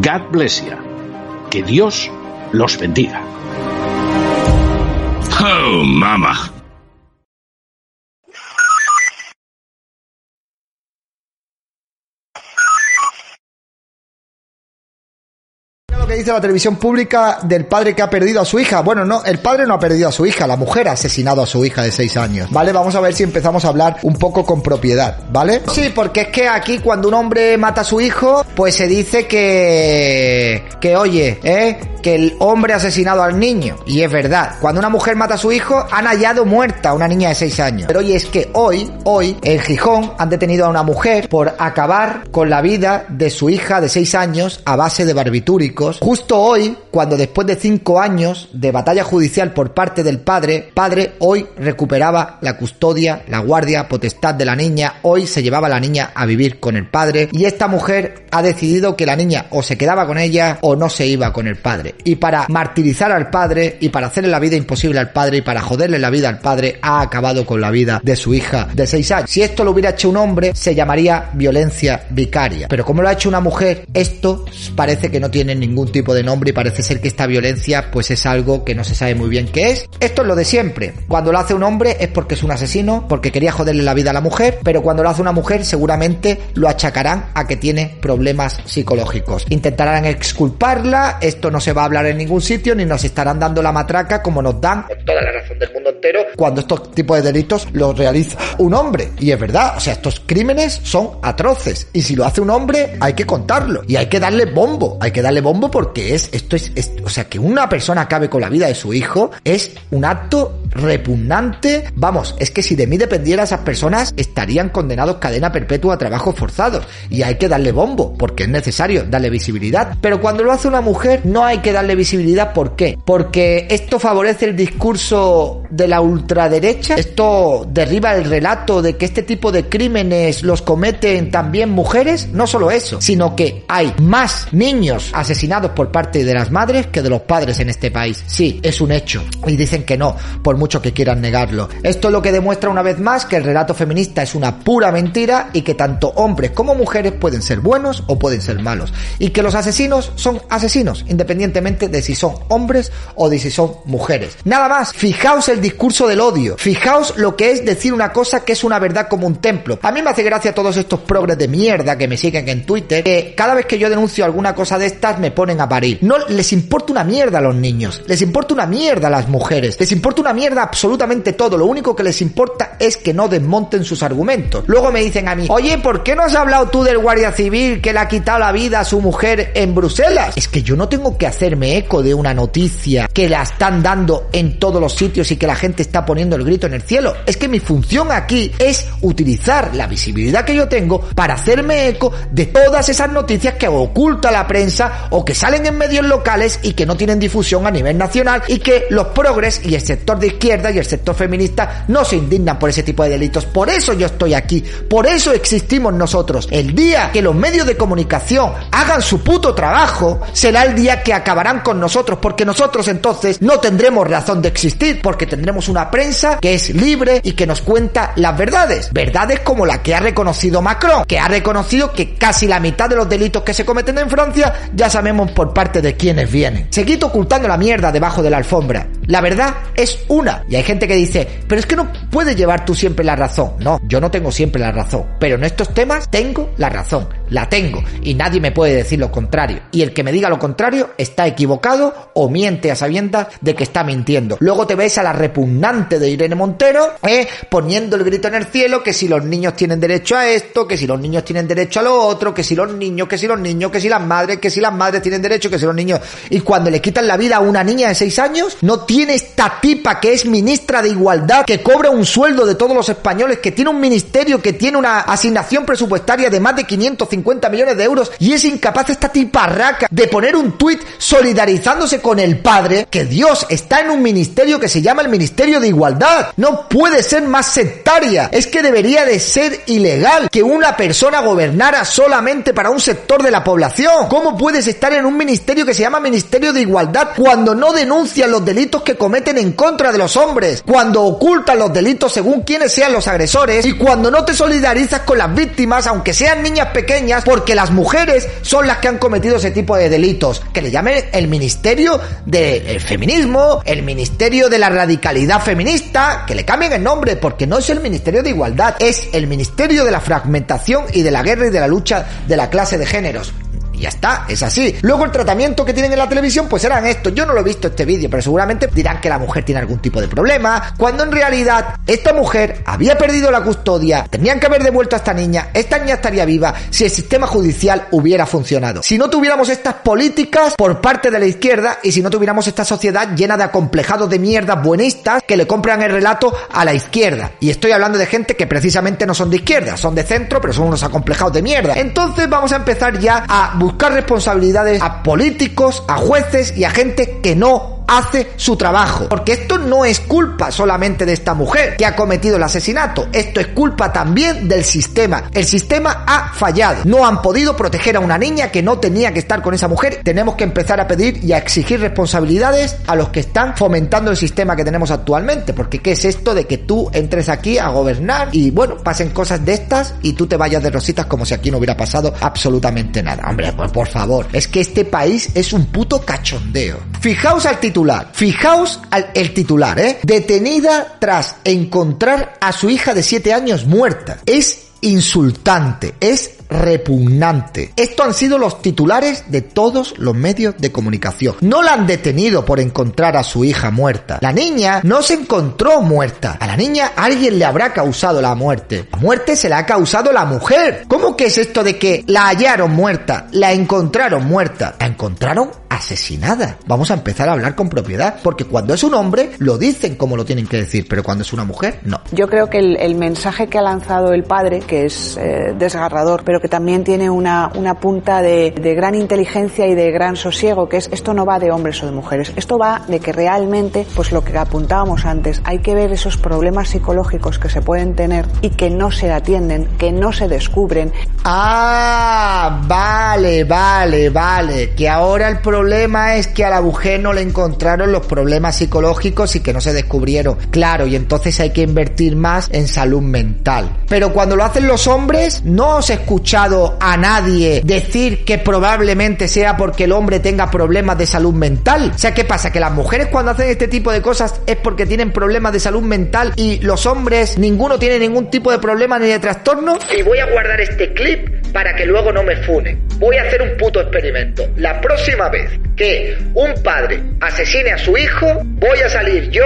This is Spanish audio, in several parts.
God bless you. Que Dios los bendiga. Oh, mama. Que dice la televisión pública del padre que ha perdido a su hija. Bueno, no, el padre no ha perdido a su hija, la mujer ha asesinado a su hija de 6 años. ¿Vale? Vamos a ver si empezamos a hablar un poco con propiedad, ¿vale? Sí, porque es que aquí cuando un hombre mata a su hijo, pues se dice que... que oye, ¿eh? Que el hombre ha asesinado al niño. Y es verdad. Cuando una mujer mata a su hijo, han hallado muerta a una niña de 6 años. Pero oye, es que hoy, hoy, en Gijón han detenido a una mujer por acabar con la vida de su hija de 6 años a base de barbitúricos Justo hoy, cuando después de cinco años de batalla judicial por parte del padre, padre hoy recuperaba la custodia, la guardia, potestad de la niña, hoy se llevaba a la niña a vivir con el padre y esta mujer ha decidido que la niña o se quedaba con ella o no se iba con el padre. Y para martirizar al padre y para hacerle la vida imposible al padre y para joderle la vida al padre, ha acabado con la vida de su hija de seis años. Si esto lo hubiera hecho un hombre, se llamaría violencia vicaria. Pero como lo ha hecho una mujer, esto parece que no tiene ningún tipo de nombre y parece ser que esta violencia pues es algo que no se sabe muy bien qué es. Esto es lo de siempre. Cuando lo hace un hombre es porque es un asesino, porque quería joderle la vida a la mujer, pero cuando lo hace una mujer seguramente lo achacarán a que tiene problemas psicológicos. Intentarán exculparla, esto no se va a hablar en ningún sitio ni nos estarán dando la matraca como nos dan toda la razón del mundo entero. Cuando estos tipos de delitos los realiza un hombre. Y es verdad, o sea, estos crímenes son atroces. Y si lo hace un hombre hay que contarlo. Y hay que darle bombo, hay que darle bombo porque es, esto es, o sea, que una persona acabe con la vida de su hijo es un acto repugnante. Vamos, es que si de mí dependiera esas personas estarían condenados cadena perpetua a trabajos forzados. Y hay que darle bombo, porque es necesario darle visibilidad. Pero cuando lo hace una mujer, no hay que darle visibilidad. ¿Por qué? Porque esto favorece el discurso de la ultraderecha. Esto derriba el relato de que este tipo de crímenes los cometen también mujeres. No solo eso, sino que hay más niños asesinados por parte de las madres que de los padres en este país. Sí, es un hecho. Y dicen que no, por mucho que quieran negarlo. Esto es lo que demuestra una vez más que el relato feminista es una pura mentira y que tanto hombres como mujeres pueden ser buenos o pueden ser malos. Y que los asesinos son asesinos, independientemente de si son hombres o de si son mujeres. Nada más, fijaos el discurso del odio. Fijaos lo que es decir una cosa que es una verdad como un templo. A mí me hace gracia todos estos progres de mierda que me siguen en Twitter, que cada vez que yo denuncio alguna cosa de estas me ponen a parir. No les importa una mierda a los niños, les importa una mierda a las mujeres, les importa una mierda absolutamente todo. Lo único que les importa es que no desmonten sus argumentos. Luego me dicen a mí, oye, ¿por qué no has hablado tú del guardia civil que le ha quitado la vida a su mujer en Bruselas? Es que yo no tengo que hacerme eco de una noticia que la están dando en todos los sitios y que la gente está poniendo el grito en el cielo. Es que mi función aquí es utilizar la visibilidad que yo tengo para hacerme eco de todas esas noticias que oculta la prensa o que salen en medios locales y que no tienen difusión a nivel nacional y que los progres y el sector de izquierda y el sector feminista no se indignan por ese tipo de delitos. Por eso yo estoy aquí, por eso existimos nosotros. El día que los medios de comunicación hagan su puto trabajo, será el día que acabarán con nosotros, porque nosotros entonces no tendremos razón de existir, porque tendremos una prensa que es libre y que nos cuenta las verdades. Verdades como la que ha reconocido Macron, que ha reconocido que casi la mitad de los delitos que se cometen en Francia ya sabemos por parte de quienes vienen. Seguid ocultando la mierda debajo de la alfombra. La verdad es una. Y hay gente que dice, pero es que no puedes llevar tú siempre la razón. No, yo no tengo siempre la razón. Pero en estos temas tengo la razón. la tengo y nadie me puede decir lo contrario. Y el que me diga lo contrario está equivocado o miente a sabiendas de que está mintiendo. Luego te ves a la repugnante de Irene Montero, ¿eh? poniendo el grito en el cielo que si los niños tienen derecho a esto, que si los niños tienen derecho a lo otro, que si los niños, que si los niños, que si las madres, que si las madres tienen derecho, que si los niños. Y cuando le quitan la vida a una niña de 6 años, no tiene esta tipa que es ministra de Igualdad, que cobra un sueldo de todos los españoles, que tiene un ministerio, que tiene una asignación presupuestaria de más de 550 millones de euros y es incapaz esta tiparraca de poner un tuit solidarizándose con el padre, que Dios está en un ministerio que se llama el Ministerio de Igualdad. No puede ser más sectaria. Es que debería de ser ilegal que una persona gobernara solamente para un sector de la población. ¿Cómo puedes estar en un ministerio que se llama Ministerio de Igualdad cuando no denuncian los delitos que cometen en contra de los hombres? Cuando ocultan los delitos según quienes sean los agresores y cuando no te solidarizas con las víctimas, aunque sean niñas pequeñas, porque las mujeres son las que han cometido ese tipo de delitos. Que le llamen el Ministerio del Feminismo, el Ministerio de la Radicalidad Feminista, que le cambien el nombre, porque no es el Ministerio de Igualdad, es el Ministerio de la Fragmentación y de la Guerra y de la Lucha de la clase de géneros. Y ya está, es así. Luego el tratamiento que tienen en la televisión pues serán esto. Yo no lo he visto este vídeo, pero seguramente dirán que la mujer tiene algún tipo de problema, cuando en realidad esta mujer había perdido la custodia, tenían que haber devuelto a esta niña, esta niña estaría viva si el sistema judicial hubiera funcionado. Si no tuviéramos estas políticas por parte de la izquierda y si no tuviéramos esta sociedad llena de acomplejados de mierdas buenistas que le compran el relato a la izquierda. Y estoy hablando de gente que precisamente no son de izquierda, son de centro, pero son unos acomplejados de mierda. Entonces vamos a empezar ya a buscar responsabilidades a políticos, a jueces y a gente que no hace su trabajo. Porque esto no es culpa solamente de esta mujer que ha cometido el asesinato. Esto es culpa también del sistema. El sistema ha fallado. No han podido proteger a una niña que no tenía que estar con esa mujer. Tenemos que empezar a pedir y a exigir responsabilidades a los que están fomentando el sistema que tenemos actualmente. Porque ¿qué es esto de que tú entres aquí a gobernar y bueno, pasen cosas de estas y tú te vayas de rositas como si aquí no hubiera pasado absolutamente nada? Hombre, pues por favor. Es que este país es un puto cachondeo. Fijaos al titular. Fijaos al el titular, ¿eh? Detenida tras encontrar a su hija de 7 años muerta. Es insultante, es repugnante. Esto han sido los titulares de todos los medios de comunicación. No la han detenido por encontrar a su hija muerta. La niña no se encontró muerta. A la niña alguien le habrá causado la muerte. La muerte se la ha causado la mujer. ¿Cómo que es esto de que la hallaron muerta? La encontraron muerta. La encontraron asesinada. Vamos a empezar a hablar con propiedad. Porque cuando es un hombre, lo dicen como lo tienen que decir. Pero cuando es una mujer, no. Yo creo que el, mensaje que ha lanzado el padre, es eh, desgarrador, pero que también tiene una, una punta de, de, gran inteligencia y de gran sosiego, que es esto no va de hombres o de mujeres, esto va de que realmente, pues lo que apuntábamos antes, hay que ver esos problemas psicológicos que se pueden tener y que no se atienden, que no se descubren. Ah, vale, vale, vale, que ahora el problema es que a la mujer no le encontraron los problemas psicológicos y que no se descubrieron. Claro, y entonces hay que invertir más en salud mental. Pero cuando lo los hombres, no se escucha a nadie decir que probablemente sea porque el hombre tenga problemas de salud mental. O sea, ¿qué pasa? Que las mujeres cuando hacen este tipo de cosas es porque tienen problemas de salud mental y los hombres ninguno tiene ningún tipo de problema ni de trastorno. Y voy a guardar este clip para que luego no me fune. Voy a hacer un puto experimento. La próxima vez que un padre asesine a su hijo, voy a salir yo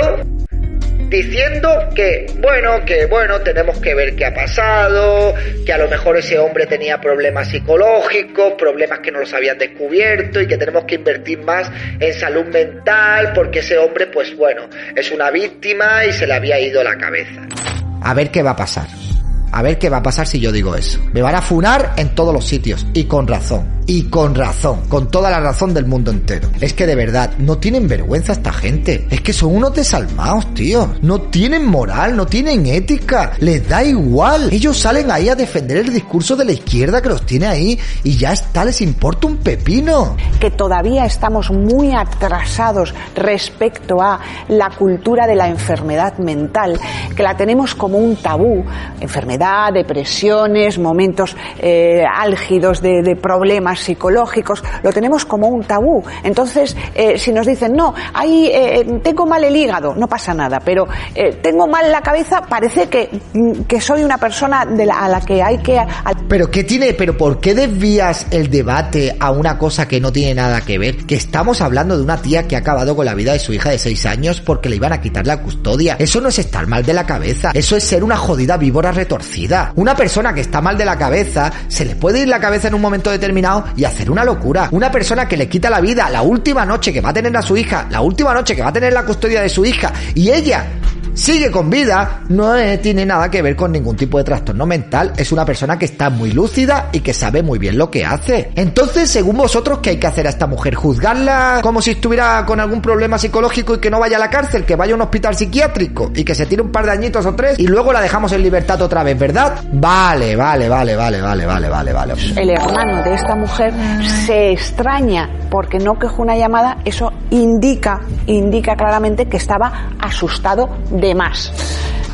diciendo que, bueno, que bueno, tenemos que ver qué ha pasado, que a lo mejor ese hombre tenía problemas psicológicos, problemas que no los habían descubierto y que tenemos que invertir más en salud mental porque ese hombre, pues bueno, es una víctima y se le había ido la cabeza. A ver qué va a pasar. A ver qué va a pasar si yo digo eso. Me van a funar en todos los sitios y con razón y con razón, con toda la razón del mundo entero. Es que de verdad, no tienen vergüenza esta gente. Es que son unos desalmados, tío. No tienen moral, no tienen ética. Les da igual. Ellos salen ahí a defender el discurso de la izquierda que los tiene ahí y ya está, les importa un pepino. Que todavía estamos muy atrasados respecto a la cultura de la enfermedad mental, que la tenemos como un tabú. Enfermedad, depresiones, momentos eh, álgidos de, de problemas psicológicos, lo tenemos como un tabú. Entonces, eh, si nos dicen, no, ahí eh, tengo mal el hígado, no pasa nada, pero eh, tengo mal la cabeza, parece que, mm, que soy una persona a la que hay que Pero ¿qué tiene? ¿Pero por qué desvías el debate a una cosa que no tiene nada que ver? Que estamos hablando de una tía que ha acabado con la vida de su hija de 6 años porque le iban a quitar la custodia. Eso no es estar mal de la cabeza. Eso es ser una jodida víbora retorcida. Una persona que está mal de la cabeza, se le puede ir la cabeza en un momento determinado y hacer una locura. Una persona que le quita la vida la última noche que va a tener a su hija, la última noche que va a tener la custodia de su hija, y ella sigue con vida, no tiene nada que ver con ningún tipo de trastorno mental, es una persona que está muy lúcida y que sabe muy bien lo que hace. Entonces, según vosotros, ¿qué hay que hacer a esta mujer? ¿Juzgarla como si estuviera con algún problema psicológico y que no vaya a la cárcel, que vaya a un hospital psiquiátrico y que se tire un par de añitos o tres y luego la dejamos en libertad otra vez, ¿verdad? Vale, vale, vale, vale, vale, vale, vale, vale. El hermano de esta mujer se extraña porque no quejó una llamada, eso indica, indica claramente que estaba asustado de más.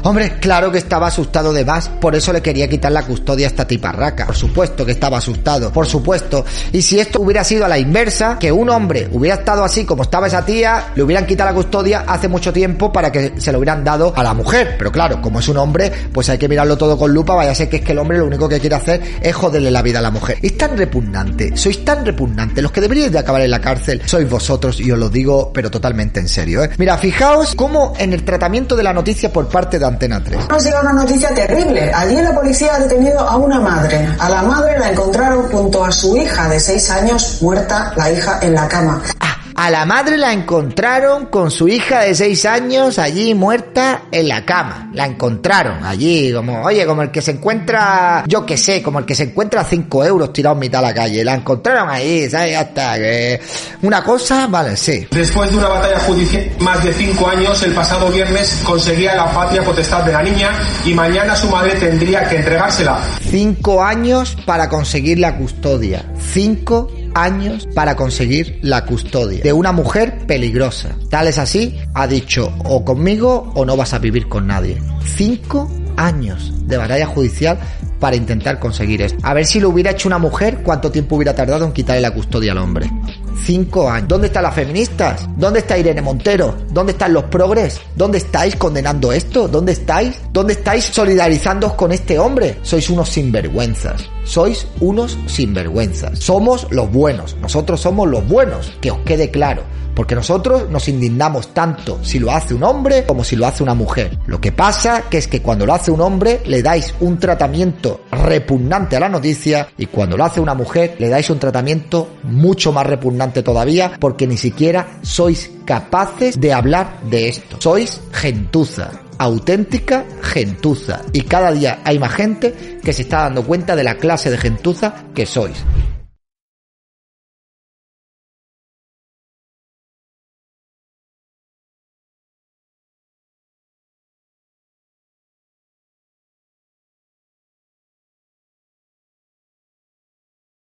Hombre, claro que estaba asustado de más, por eso le quería quitar la custodia a esta tiparraca. Por supuesto que estaba asustado, por supuesto. Y si esto hubiera sido a la inversa, que un hombre hubiera estado así como estaba esa tía, le hubieran quitado la custodia hace mucho tiempo para que se lo hubieran dado a la mujer. Pero claro, como es un hombre, pues hay que mirarlo todo con lupa, vaya a ser que es que el hombre lo único que quiere hacer es joderle la vida a la mujer. Es tan repugnante, sois tan repugnante, los que deberíais de acabar en la cárcel sois vosotros, y os lo digo, pero totalmente en serio, ¿eh? Mira, fijaos cómo en el tratamiento de la noticia por parte de Antena 3. Nos llega una noticia terrible. Allí la policía ha detenido a una madre. A la madre la encontraron junto a su hija de seis años muerta, la hija en la cama. Ah, a la madre la encontraron con su hija de seis años allí muerta en la cama. La encontraron allí, como, oye, como el que se encuentra, yo qué sé, como el que se encuentra a cinco euros tirado en mitad de la calle. La encontraron ahí, ¿sabes? Hasta que. Una cosa, vale, sí. Después de una batalla judicial más de cinco años, el pasado viernes conseguía la patria potestad de la niña y mañana su madre tendría que entregársela. Cinco años para conseguir la custodia. Cinco años para conseguir la custodia de una mujer peligrosa. Tal es así, ha dicho o conmigo o no vas a vivir con nadie. Cinco años de batalla judicial para intentar conseguir esto. A ver si lo hubiera hecho una mujer, cuánto tiempo hubiera tardado en quitarle la custodia al hombre. Cinco años. ¿Dónde están las feministas? ¿Dónde está Irene Montero? ¿Dónde están los progres? ¿Dónde estáis condenando esto? ¿Dónde estáis? ¿Dónde estáis solidarizándoos con este hombre? Sois unos sinvergüenzas. Sois unos sinvergüenzas. Somos los buenos. Nosotros somos los buenos. Que os quede claro. Porque nosotros nos indignamos tanto si lo hace un hombre como si lo hace una mujer. Lo que pasa que es que cuando lo hace un hombre le dais un tratamiento repugnante a la noticia y cuando lo hace una mujer le dais un tratamiento mucho más repugnante todavía porque ni siquiera sois capaces de hablar de esto. Sois gentuza auténtica gentuza y cada día hay más gente que se está dando cuenta de la clase de gentuza que sois.